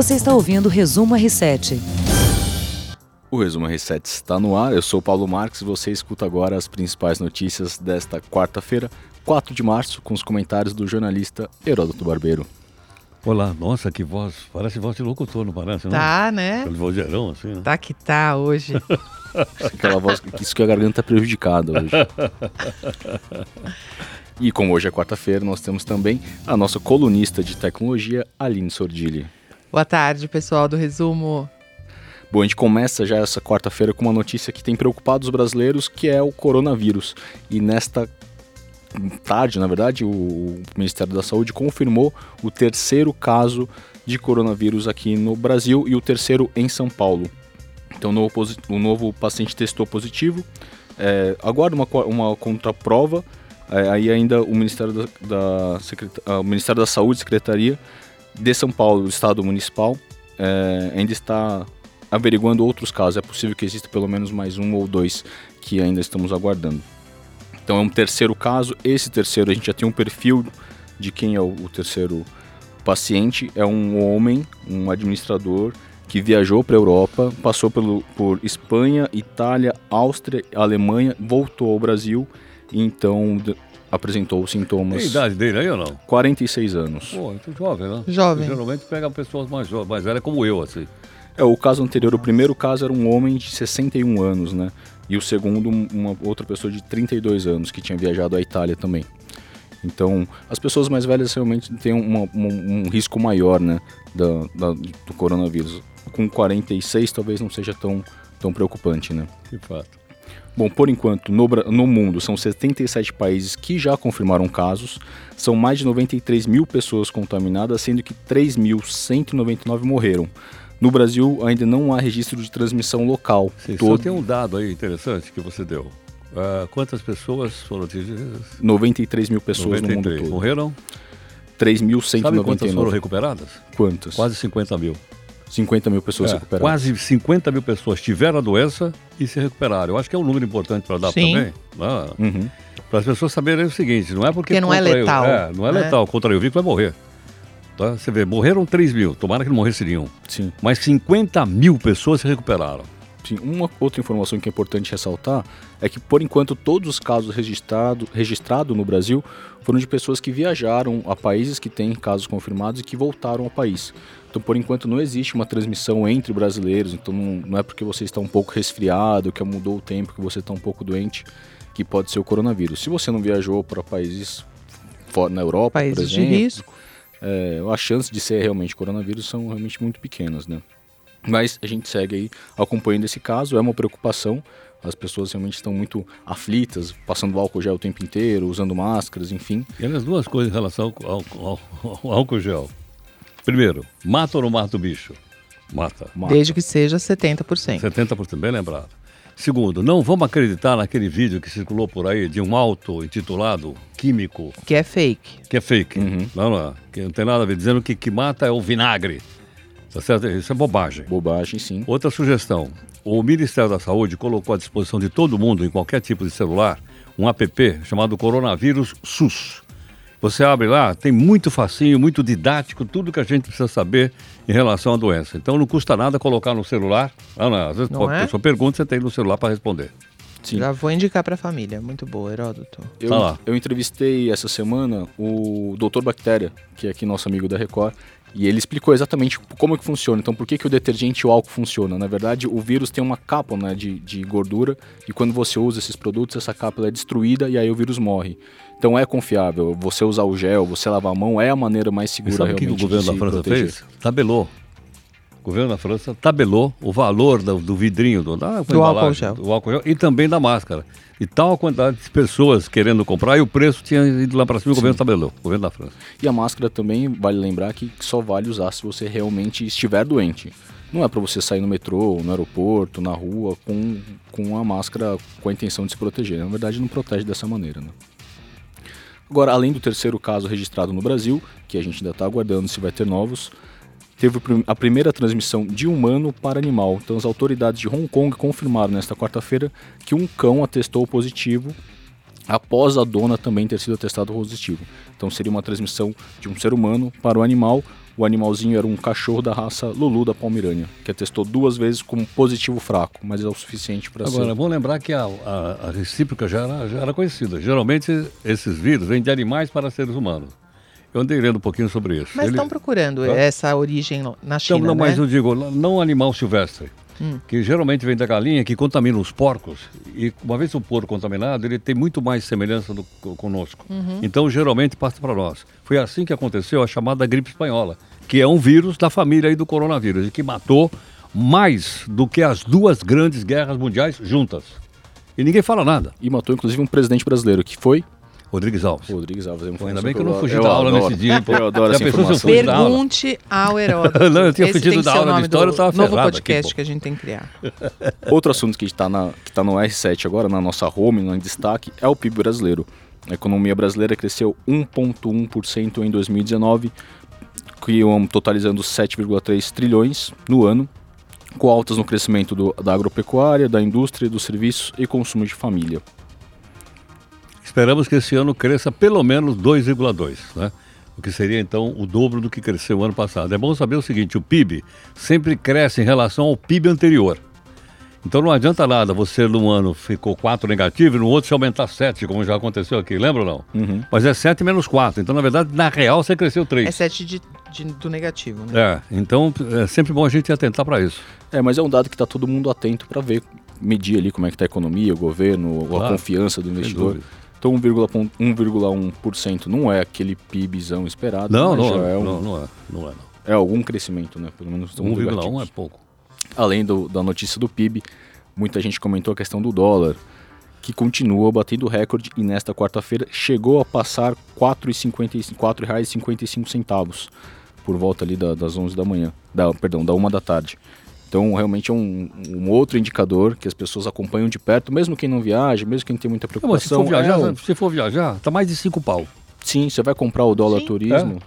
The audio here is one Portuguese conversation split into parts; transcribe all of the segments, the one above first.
Você está ouvindo o Resumo R7. O Resumo R7 está no ar. Eu sou Paulo Marques e você escuta agora as principais notícias desta quarta-feira, 4 de março, com os comentários do jornalista Heródoto Barbeiro. Olá, nossa, que voz. Parece voz de locutor, não parece? Não? Tá, né? Aquele vozeirão, assim, né? Tá que tá hoje. Aquela voz, isso que a garganta é prejudicada hoje. E como hoje é quarta-feira, nós temos também a nossa colunista de tecnologia, Aline Sordilli. Boa tarde, pessoal do Resumo. Bom, a gente começa já essa quarta-feira com uma notícia que tem preocupado os brasileiros, que é o coronavírus. E nesta tarde, na verdade, o Ministério da Saúde confirmou o terceiro caso de coronavírus aqui no Brasil e o terceiro em São Paulo. Então, o novo paciente testou positivo. É, aguarda uma, uma contraprova é, aí ainda o Ministério da, da o Ministério da Saúde, Secretaria de São Paulo, Estado Municipal, é, ainda está averiguando outros casos. É possível que exista pelo menos mais um ou dois que ainda estamos aguardando. Então é um terceiro caso. Esse terceiro a gente já tem um perfil de quem é o, o terceiro paciente. É um homem, um administrador que viajou para a Europa, passou pelo, por Espanha, Itália, Áustria, Alemanha, voltou ao Brasil e então apresentou sintomas. Tem a idade dele aí ou não? 46 anos. Pô, muito jovem, né? Jovem. Geralmente pega pessoas mais jovens, mais velhas como eu, assim. É, o caso anterior, o primeiro caso era um homem de 61 anos, né? E o segundo, uma outra pessoa de 32 anos que tinha viajado à Itália também. Então, as pessoas mais velhas realmente têm uma, um, um risco maior, né, da, da, do coronavírus. Com 46 talvez não seja tão, tão preocupante, né? De fato. Bom, por enquanto, no, no, mundo são 77 países que já confirmaram casos, são mais de 93 mil pessoas contaminadas, sendo que 3.199 morreram. No Brasil, ainda não há registro de transmissão local. Sim, Todo... Só tem um dado aí interessante que você deu. Uh, quantas pessoas foram atingidas? 93 mil pessoas 93. no mundo todo. Morreram? 3.199. Sabe quantas foram recuperadas? Quantas? Quase 50 mil. 50 mil pessoas é, recuperadas. Quase 50 mil pessoas tiveram a doença e se recuperaram. Eu acho que é um número importante para dar Sim. também. Né? Uhum. Para as pessoas saberem o seguinte: não é porque. porque não é letal. é, não é né? letal. Contra o vírus vai morrer. Tá? Você vê, morreram 3 mil, tomara que não morressem Sim. Mas 50 mil pessoas se recuperaram. Sim, uma outra informação que é importante ressaltar é que, por enquanto, todos os casos registrados registrado no Brasil foram de pessoas que viajaram a países que têm casos confirmados e que voltaram ao país. Então, por enquanto, não existe uma transmissão entre brasileiros. Então, não, é porque você está um pouco resfriado, que mudou o tempo, que você está um pouco doente, que pode ser o coronavírus. Se você não viajou para países fora na Europa, países por exemplo, de risco. É, as chances de ser realmente coronavírus são realmente muito pequenas, né? Mas a gente segue aí acompanhando esse caso, é uma preocupação. As pessoas realmente estão muito aflitas, passando álcool gel o tempo inteiro, usando máscaras, enfim. E as duas coisas em relação ao, ao, ao álcool gel. Primeiro, mata ou não mata o bicho? Mata. mata. Desde que seja 70%. 70%, bem lembrado. Segundo, não vamos acreditar naquele vídeo que circulou por aí de um auto intitulado Químico. Que é fake. Que é fake. Uhum. Não, não, que não tem nada a ver, dizendo que que mata é o vinagre. Tá certo? Isso é bobagem. Bobagem, sim. Outra sugestão. O Ministério da Saúde colocou à disposição de todo mundo, em qualquer tipo de celular, um app chamado Coronavírus SUS. Você abre lá, tem muito facinho, muito didático, tudo que a gente precisa saber em relação à doença. Então não custa nada colocar no celular. Ah, não, às vezes não é? a pessoa pergunta, você tem no celular para responder. Sim. Já vou indicar para a família. Muito boa, Heródoto. Eu, tá eu entrevistei essa semana o Dr. Bactéria, que é aqui nosso amigo da Record, e ele explicou exatamente como é que funciona. Então, por que, que o detergente e o álcool funcionam? Na verdade, o vírus tem uma capa né, de, de gordura e quando você usa esses produtos, essa capa é destruída e aí o vírus morre. Então é confiável. Você usar o gel, você lavar a mão é a maneira mais segura e sabe realmente. o que o governo da França proteger. fez? Tabelou. O governo da França tabelou o valor do, do vidrinho, do, da, do álcool gel. do álcool gel e também da máscara. E tal a quantidade de pessoas querendo comprar e o preço tinha ido lá para cima, Sim. o governo tabelou, o governo da França. E a máscara também, vale lembrar que só vale usar se você realmente estiver doente. Não é para você sair no metrô, no aeroporto, na rua, com, com a máscara com a intenção de se proteger. Na verdade, não protege dessa maneira. Né? Agora, além do terceiro caso registrado no Brasil, que a gente ainda está aguardando se vai ter novos, teve a primeira transmissão de humano para animal. Então, as autoridades de Hong Kong confirmaram nesta quarta-feira que um cão atestou positivo após a dona também ter sido testado positivo. Então seria uma transmissão de um ser humano para o animal. O animalzinho era um cachorro da raça Lulu da Palmirânia, que testou duas vezes como positivo fraco, mas é o suficiente para ser. Agora, vamos lembrar que a, a, a recíproca já era, já era conhecida. Geralmente esses vírus vêm de animais para seres humanos. Eu andei lendo um pouquinho sobre isso. Mas Ele- estão procurando essa origem na China, Então, não, né? mas eu digo, não animal silvestre, Hum. que geralmente vem da galinha, que contamina os porcos. E uma vez o porco contaminado, ele tem muito mais semelhança do, co- conosco. Uhum. Então, geralmente, passa para nós. Foi assim que aconteceu a chamada gripe espanhola, que é um vírus da família aí do coronavírus, e que matou mais do que as duas grandes guerras mundiais juntas. E ninguém fala nada. E matou inclusive um presidente brasileiro, que foi Rodrigues Alves. Rodrigues Alves. é Pô, ainda bem que eu não eu fugi adoro. da aula Eu nesse dia. pô. Eu adoro essa eu informação. fugi da aula? Pergunte ao Heródoto. Não, eu tinha Esse fugido da aula de história, do eu tava novo ferrado aqui, podcast pô. que a gente tem que criar. Outro assunto que está na, que tá no R7 agora, na nossa home, no destaque, é o PIB brasileiro. A economia brasileira cresceu 1,1% em 2019, que um, totalizando 7,3 trilhões no ano, com altas no crescimento do- da agropecuária, da indústria, dos serviços e consumo de família. Esperamos que esse ano cresça pelo menos 2,2, né? O que seria então o dobro do que cresceu o ano passado. É bom saber o seguinte: o PIB sempre cresce em relação ao PIB anterior. Então não adianta nada você num ano ficou 4 negativo e no outro se aumentar 7, como já aconteceu aqui, lembra ou não? Uhum. Mas é 7 menos 4. Então, na verdade, na real você cresceu 3. É 7 de, de- do negativo, né? É, então é sempre bom a gente atentar para isso. É, mas é um dado que está todo mundo atento para ver, medir ali como é que está a economia, o governo, a Claro, confiança do investidor. Então 1,1% 1,1% não é aquele PIBzão esperado, Não, mas não, já é, um- não, não é. Não é, não. é algum crescimento, né? Pelo menos estamos 1,1 é pouco. Além do- da notícia do PIB, muita gente comentou a questão do dólar, que continua batendo recorde e nesta quarta-feira chegou a passar R$ 4,55 R$ 4,55 por volta ali da- das 11 da manhã, da, perdão, da 1 da tarde. Então, realmente é um, um outro indicador que as pessoas acompanham de perto, mesmo quem não viaja, mesmo quem tem muita Não, mas se preocupação. for viajar, é um- se for viajar, tá mais de 5 pau. Sim, você vai comprar o dólar Sim. turismo.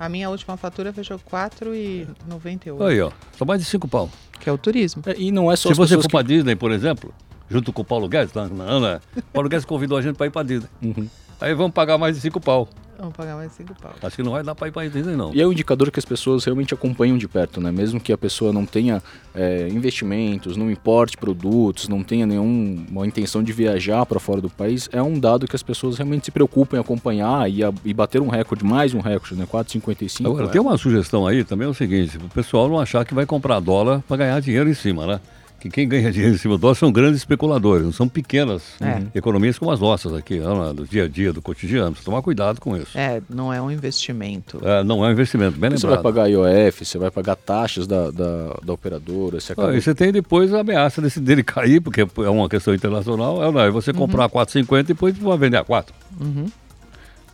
A minha última fatura fechou 4,98, Aí, ó. Tá mais de 5 pau. que é o turismo. É, e não é só Se as você for que... pra Disney, por exemplo, junto com o Paulo Guedes, não, não, né? Paulo Guedes convidou a gente pra ir pra Disney. Uhum. Aí vamos pagar mais de 5 pau. Vamos pagar mais 5 pau. Acho que não vai dar pra ir pra Disney, não. E é um indicador que as pessoas realmente acompanham de perto, né? Mesmo que a pessoa não tenha é, investimentos, não importe produtos, não tenha nenhuma intenção de viajar para fora do país, é um dado que as pessoas realmente se preocupam em acompanhar e, a- e bater um recorde, mais um recorde, né? 4,55. Agora, é. tem uma sugestão aí também, é o seguinte, o pessoal não achar que vai comprar dólar pra ganhar dinheiro em cima, né? Que quem ganha dinheiro em cima do dólar são grandes especuladores, não são pequenas É. economias como as nossas aqui, né? do dia a dia, do cotidiano. Precisa tomar cuidado com isso. É, não é um investimento. É, não é um investimento, bem Você vai pagar IOF, você vai pagar taxas da, da, da operadora, você acaba... Ah, e você tem depois a ameaça desse, dele cair, porque é uma questão internacional. É, não, é você comprar a 4,50 e depois vai vender a 4. Uhum.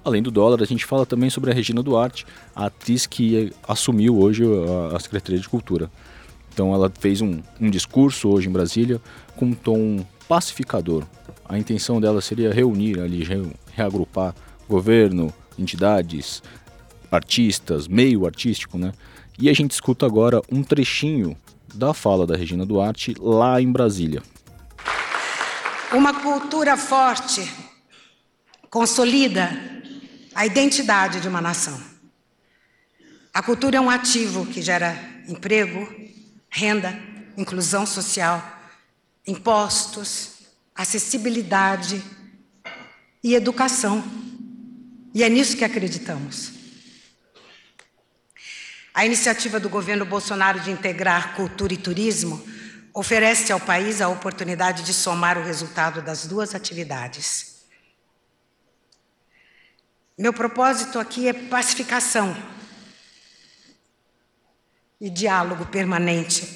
Além do dólar, a gente fala também sobre a Regina Duarte, a atriz que assumiu hoje a Secretaria de Cultura. Então ela fez um, um discurso hoje em Brasília com um tom pacificador. A intenção dela seria reunir ali, re- reagrupar governo, entidades, artistas, meio artístico, né? E a gente escuta agora um trechinho da fala da Regina Duarte lá em Brasília. Uma cultura forte consolida a identidade de uma nação. A cultura é um ativo que gera emprego, renda, inclusão social, impostos, acessibilidade e educação. E é nisso que acreditamos. A iniciativa do governo Bolsonaro de integrar cultura e turismo oferece ao país a oportunidade de somar o resultado das duas atividades. Meu propósito aqui é pacificação e diálogo permanente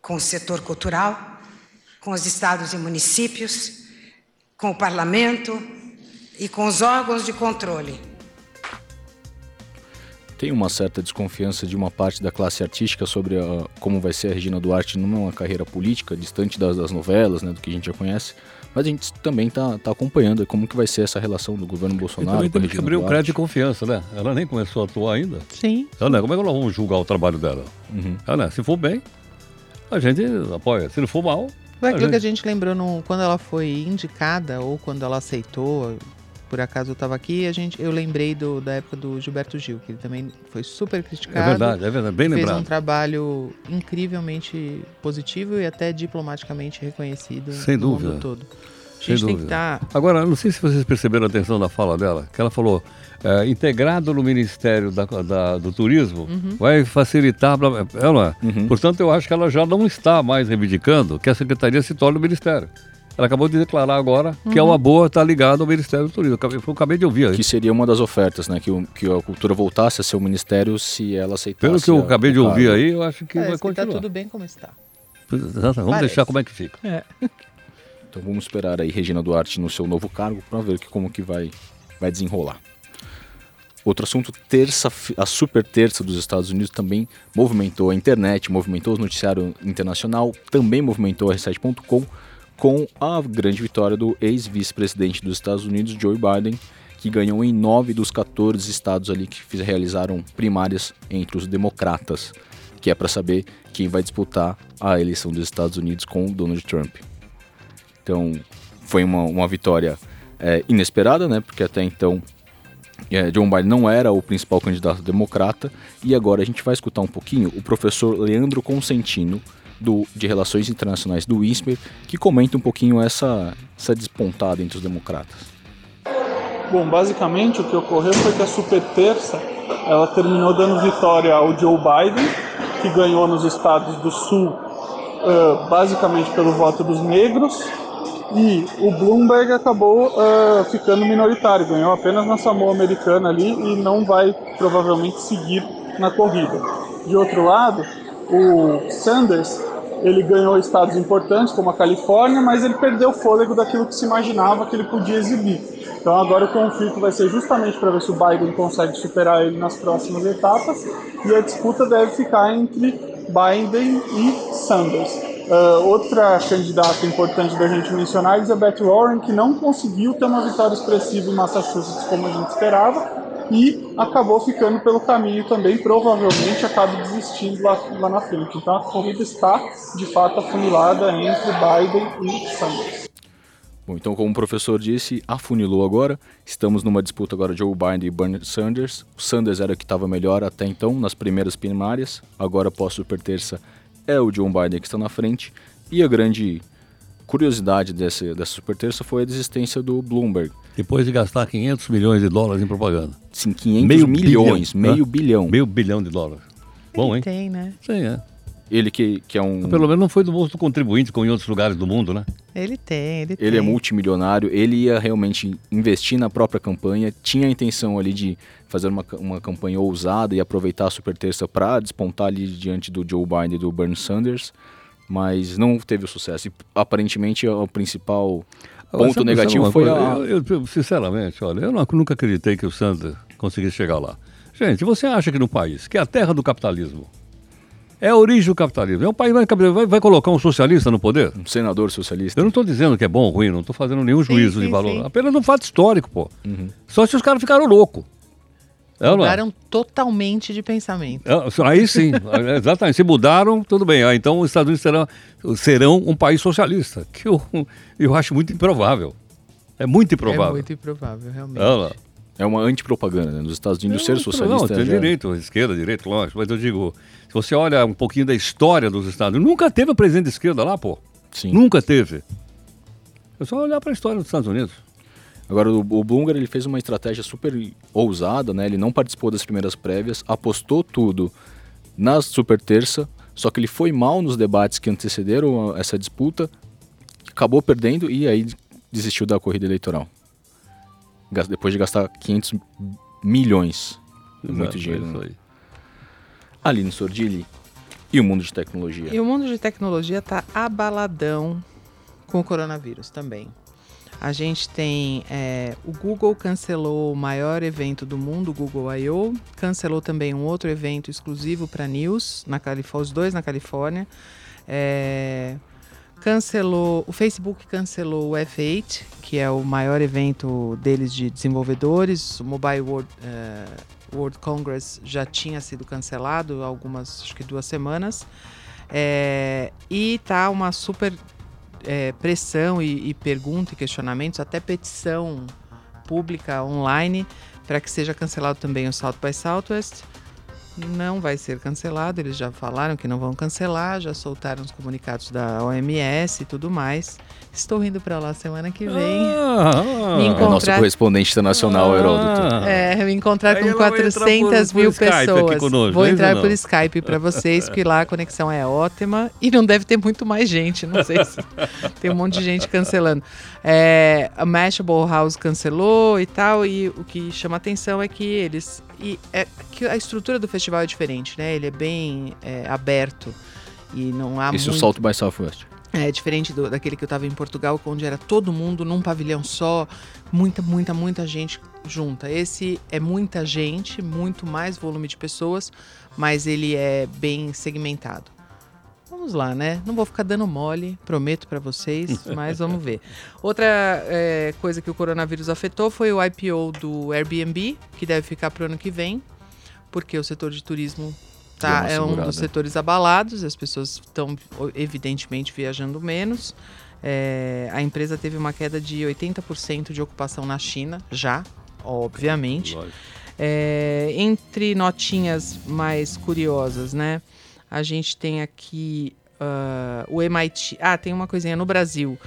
com o setor cultural, com os estados e municípios, com o parlamento e com os órgãos de controle. Tem uma certa desconfiança de uma parte da classe artística sobre a- como vai ser a Regina Duarte numa carreira política, distante das, das novelas, né, do que a gente já conhece. Mas a gente também está acompanhando como que vai ser essa relação do governo E Bolsonaro também com a tem que abrir o Duarte. crédito de confiança, né? Ela nem começou a atuar ainda. Sim. Então, né, como é que nós vamos julgar o trabalho dela? Uhum. Ela, né, se for bem, a gente apoia. Se não for mal, Foi aquilo A que a gente lembrou no- quando ela foi indicada ou quando ela aceitou. Por acaso eu estava aqui, a gente, eu lembrei do- da época do Gilberto Gil, que ele também foi super É criticado. verdade, é verdade. Bem fez um lembrado. trabalho incrivelmente positivo e até diplomaticamente reconhecido Sem no dúvida. mundo todo. A Sem gente tem que dúvida. estar. Agora, não sei se vocês perceberam a atenção da fala dela, que ela falou, é, integrado no Ministério da- da- do Turismo, Uhum. vai facilitar... Blá, blá, ela, Uhum. Portanto, eu acho que ela já não está mais reivindicando que a Secretaria se torne o Ministério. Ela acabou de declarar agora que é Uhum. uma boa estar ligada ao Ministério do Turismo. Eu acabei, eu acabei de ouvir aí. Que seria uma das ofertas, né? Que, o- que a cultura voltasse a ser o ministério se ela aceitasse. Pelo que eu a- acabei de o ouvir aí, eu acho que vai Parece que tá continuar. tudo bem como está. Vamos Parece. deixar como é que fica. Então vamos esperar aí Regina Duarte no seu novo cargo para ver que, como que vai, vai desenrolar. Outro assunto, terça, a super terça dos Estados Unidos também movimentou a internet, movimentou o noticiário internacional, também movimentou a R7.com com a grande vitória do ex-vice-presidente dos Estados Unidos, Joe Biden, que ganhou em nove dos 14 estados ali que realizaram primárias entre os democratas, que é para saber quem vai disputar a eleição dos Estados Unidos com Donald Trump. Então, foi uma, uma vitória é, inesperada, né? Porque até então é, John Biden não era o principal candidato democrata. E agora a gente vai escutar um pouquinho o professor Leandro Consentino, do, de Relações Internacionais do INSPER, que comenta um pouquinho essa, essa despontada entre os democratas. Bom, basicamente o que ocorreu foi que a super terça ela terminou dando vitória ao Joe Biden, que ganhou nos estados do sul ah, basicamente pelo voto dos negros, e o Bloomberg acabou ah, ficando minoritário, ganhou apenas na Samoa Americana ali e não vai provavelmente seguir na corrida. De outro lado, o Sanders ele ganhou estados importantes como a Califórnia, mas ele perdeu o fôlego daquilo que se imaginava que ele podia exibir. Então agora o conflito vai ser justamente para ver se o Biden consegue superar ele nas próximas etapas e a disputa deve ficar entre Biden e Sanders. Ah, outra candidata importante da gente mencionar é Elizabeth Warren, que não conseguiu ter uma vitória expressiva em Massachusetts como a gente esperava e acabou ficando pelo caminho também, provavelmente acaba desistindo lá, lá na frente. Então a corrida está de fato afunilada entre Biden e Sanders. Bom, então como o professor disse, afunilou agora. Estamos numa disputa agora Joe Biden e Bernie Sanders. O Sanders era o que estava melhor até então, nas primeiras primárias. Agora, após super terça, é o Joe Biden que está na frente. E a grande curiosidade dessa super terça foi a desistência do Bloomberg. Depois de gastar 500 milhões de dólares em propaganda. Sim, 500 Meio milhões, bilhão, meio né? bilhão. Meio bilhão de dólares. Bom, Ele hein? tem, né? Sim, é. Ele que, que é um... Pelo menos não foi do bolso do contribuinte, como em outros lugares do mundo, né? Ele tem, ele tem. Ele é multimilionário, ele ia realmente investir na própria campanha, tinha a intenção ali de fazer uma, uma campanha ousada e aproveitar a super terça para despontar ali diante do Joe Biden e do Bernie Sanders, mas não teve o sucesso. E aparentemente o principal ponto negativo foi a... Eu, eu, sinceramente, olha, eu não- nunca acreditei que o Sanders conseguisse chegar lá. Gente, você acha que no país, que é a terra do capitalismo, é a origem do capitalismo, é um país vai, vai, vai colocar um socialista no poder? um senador socialista. Eu não estou dizendo que é bom ou ruim, não estou fazendo nenhum juízo de sim, valor. sim. Apenas um fato histórico, pô. Uhum. Só se os caras ficaram loucos. É, não é? Mudaram totalmente de pensamento. É, Aí sim, exatamente. Se mudaram, tudo bem. Ah, então os Estados Unidos serão, serão um país socialista, que eu, eu acho muito improvável. É muito improvável. É muito improvável, realmente. É, uma antipropaganda, né? Nos Estados Unidos ser Não, socialista Não, tem já- direito, esquerda, direito, lógico. Mas eu digo, se você olha um pouquinho da história dos Estados Unidos, nunca teve um presidente de esquerda lá, pô. Sim. Nunca teve. É só olhar para a história dos Estados Unidos. Agora, o, o Bloomberg ele fez uma estratégia super ousada, né? Ele não participou das primeiras prévias, apostou tudo na super terça, só que ele foi mal nos debates que antecederam a- essa disputa, acabou perdendo e aí desistiu da corrida eleitoral. Depois de gastar 500 milhões. É muito Exato, dinheiro. é né? Aline Sordilli e o mundo de tecnologia. E o mundo de tecnologia está abaladão com o coronavírus também. A gente tem é, o Google cancelou o maior evento do mundo, o Google I.O., cancelou também um outro evento exclusivo para news, na os dois na Califórnia. É, cancelou, o Facebook cancelou o F8, que é o maior evento deles de desenvolvedores. O Mobile World, eh, World Congress já tinha sido cancelado algumas, acho que duas semanas. É, e tá uma super é, pressão e, e pergunta e questionamentos, até petição pública online, para que seja cancelado também o South by Southwest não vai ser cancelado. Eles já falaram que não vão cancelar, já soltaram os comunicados da OMS e tudo mais. Estou indo para lá semana que vem. Ah, me encontrar... É nosso correspondente internacional, ah, Heródoto. É, me encontrar com 400 mil pessoas. Conosco, Vou entrar por Skype para vocês, porque lá a conexão é ótima e não deve ter muito mais gente. Não sei se tem um monte de gente cancelando. É, a Mashable House cancelou e tal, e o que chama atenção é que eles e é que a estrutura do festival é diferente, né? Ele é bem é, aberto e não há Esse muito... Salto by Southwest. É diferente do, daquele que eu estava em Portugal, onde era todo mundo num pavilhão só, muita, muita, muita gente junta. Esse é muita gente, muito mais volume de pessoas, mas ele é bem segmentado. Vamos lá, né? Não vou ficar dando mole, prometo para vocês, mas vamos ver. Outra é, coisa que o coronavírus afetou foi o IPO do Airbnb, que deve ficar para o ano que vem, porque o setor de turismo tá, é um dos setores abalados, as pessoas estão evidentemente viajando menos. É, a empresa teve uma queda de 80% de ocupação na China, já, obviamente. É, entre notinhas mais curiosas, né? A gente tem aqui uh, o MIT. Ah, tem uma coisinha no Brasil.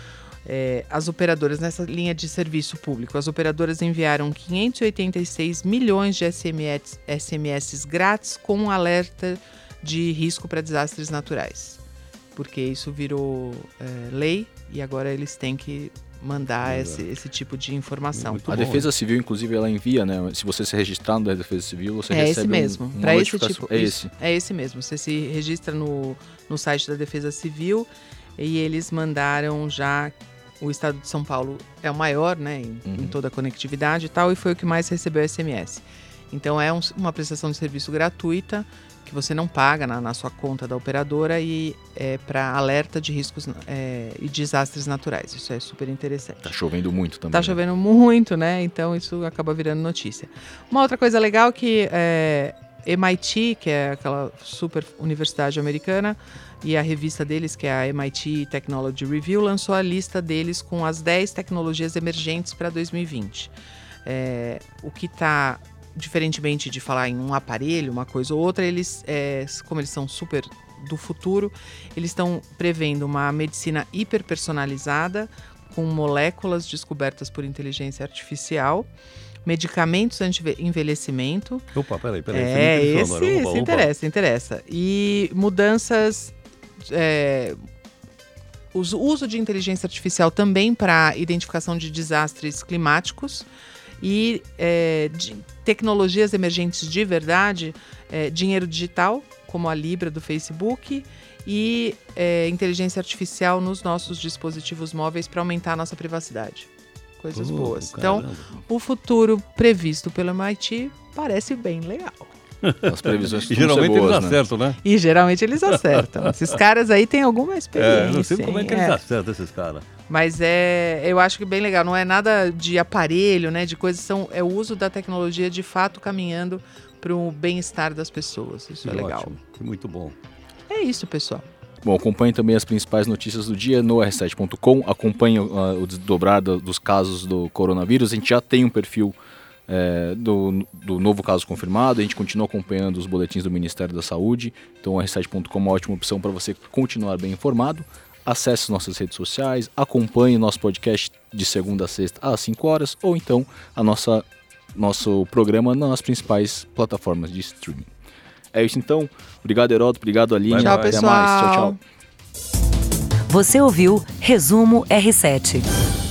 É, as operadoras, nessa linha de serviço público, as operadoras enviaram 586 milhões de SMS, SMS grátis com alerta de risco para desastres naturais. Porque isso virou é, lei e agora eles têm que mandar esse, esse, tipo de informação. Muito a bom, Defesa Civil, inclusive, ela envia, né? Se você se registrar na Defesa Civil, você é recebe esse mesmo. Um, Para esse tipo, é esse. É esse mesmo. Você se registra no, no site da Defesa Civil e eles mandaram já o estado de São Paulo é o maior, né, em, uhum. em toda a conectividade e tal, e foi o que mais recebeu SMS. Então é um, uma prestação de serviço gratuita que você não paga na, na sua conta da operadora e é para alerta de riscos é, e desastres naturais. Isso é super interessante. Tá chovendo muito também. Tá né? chovendo muito, né? Então isso acaba virando notícia. Uma outra coisa legal que é, MIT, que é aquela super universidade americana, e a revista deles, que é a MIT Technology Review, lançou a lista deles com as 10 tecnologias emergentes para 2020. É, o que está diferentemente de falar em um aparelho, uma coisa ou outra, eles, é, como eles são super do futuro, eles estão prevendo uma medicina hiperpersonalizada com moléculas descobertas por inteligência artificial, medicamentos anti-envelhecimento. Opa, peraí, peraí. É, esse. Opa, esse interessa, interessa. E mudanças... É, o uso de inteligência artificial também para identificação de desastres climáticos e é, de tecnologias emergentes de verdade, é, dinheiro digital, como a Libra do Facebook, e é, inteligência artificial nos nossos dispositivos móveis para aumentar a nossa privacidade. Coisas boas. Então, caramba. Então, o futuro previsto pelo MIT parece bem legal. As previsões e geralmente boas, eles né? acertam, né? E geralmente eles acertam. esses caras aí têm alguma experiência. É, não sei como é que eles é. acertam esses caras. Mas é, eu acho que bem legal. Não é nada de aparelho, né? De coisas são é o uso da tecnologia de fato caminhando para o bem-estar das pessoas. Isso que é legal. Ótimo. Muito bom. É isso, pessoal. Bom, acompanhe também as principais notícias do dia no r7.com. Acompanhe uh, o desdobrar dos casos do coronavírus. A gente já tem um perfil é, do, do novo caso confirmado. A gente continua acompanhando os boletins do Ministério da Saúde. Então, o r7.com é uma ótima opção para você continuar bem informado acesse nossas redes sociais, acompanhe nosso podcast de segunda a sexta às 5 horas ou então a nossa nosso programa nas principais plataformas de streaming. É isso então. Obrigado, Heródoto. Obrigado, Aline. Tchau, Até pessoal. mais. Tchau, tchau. Você ouviu Resumo R7.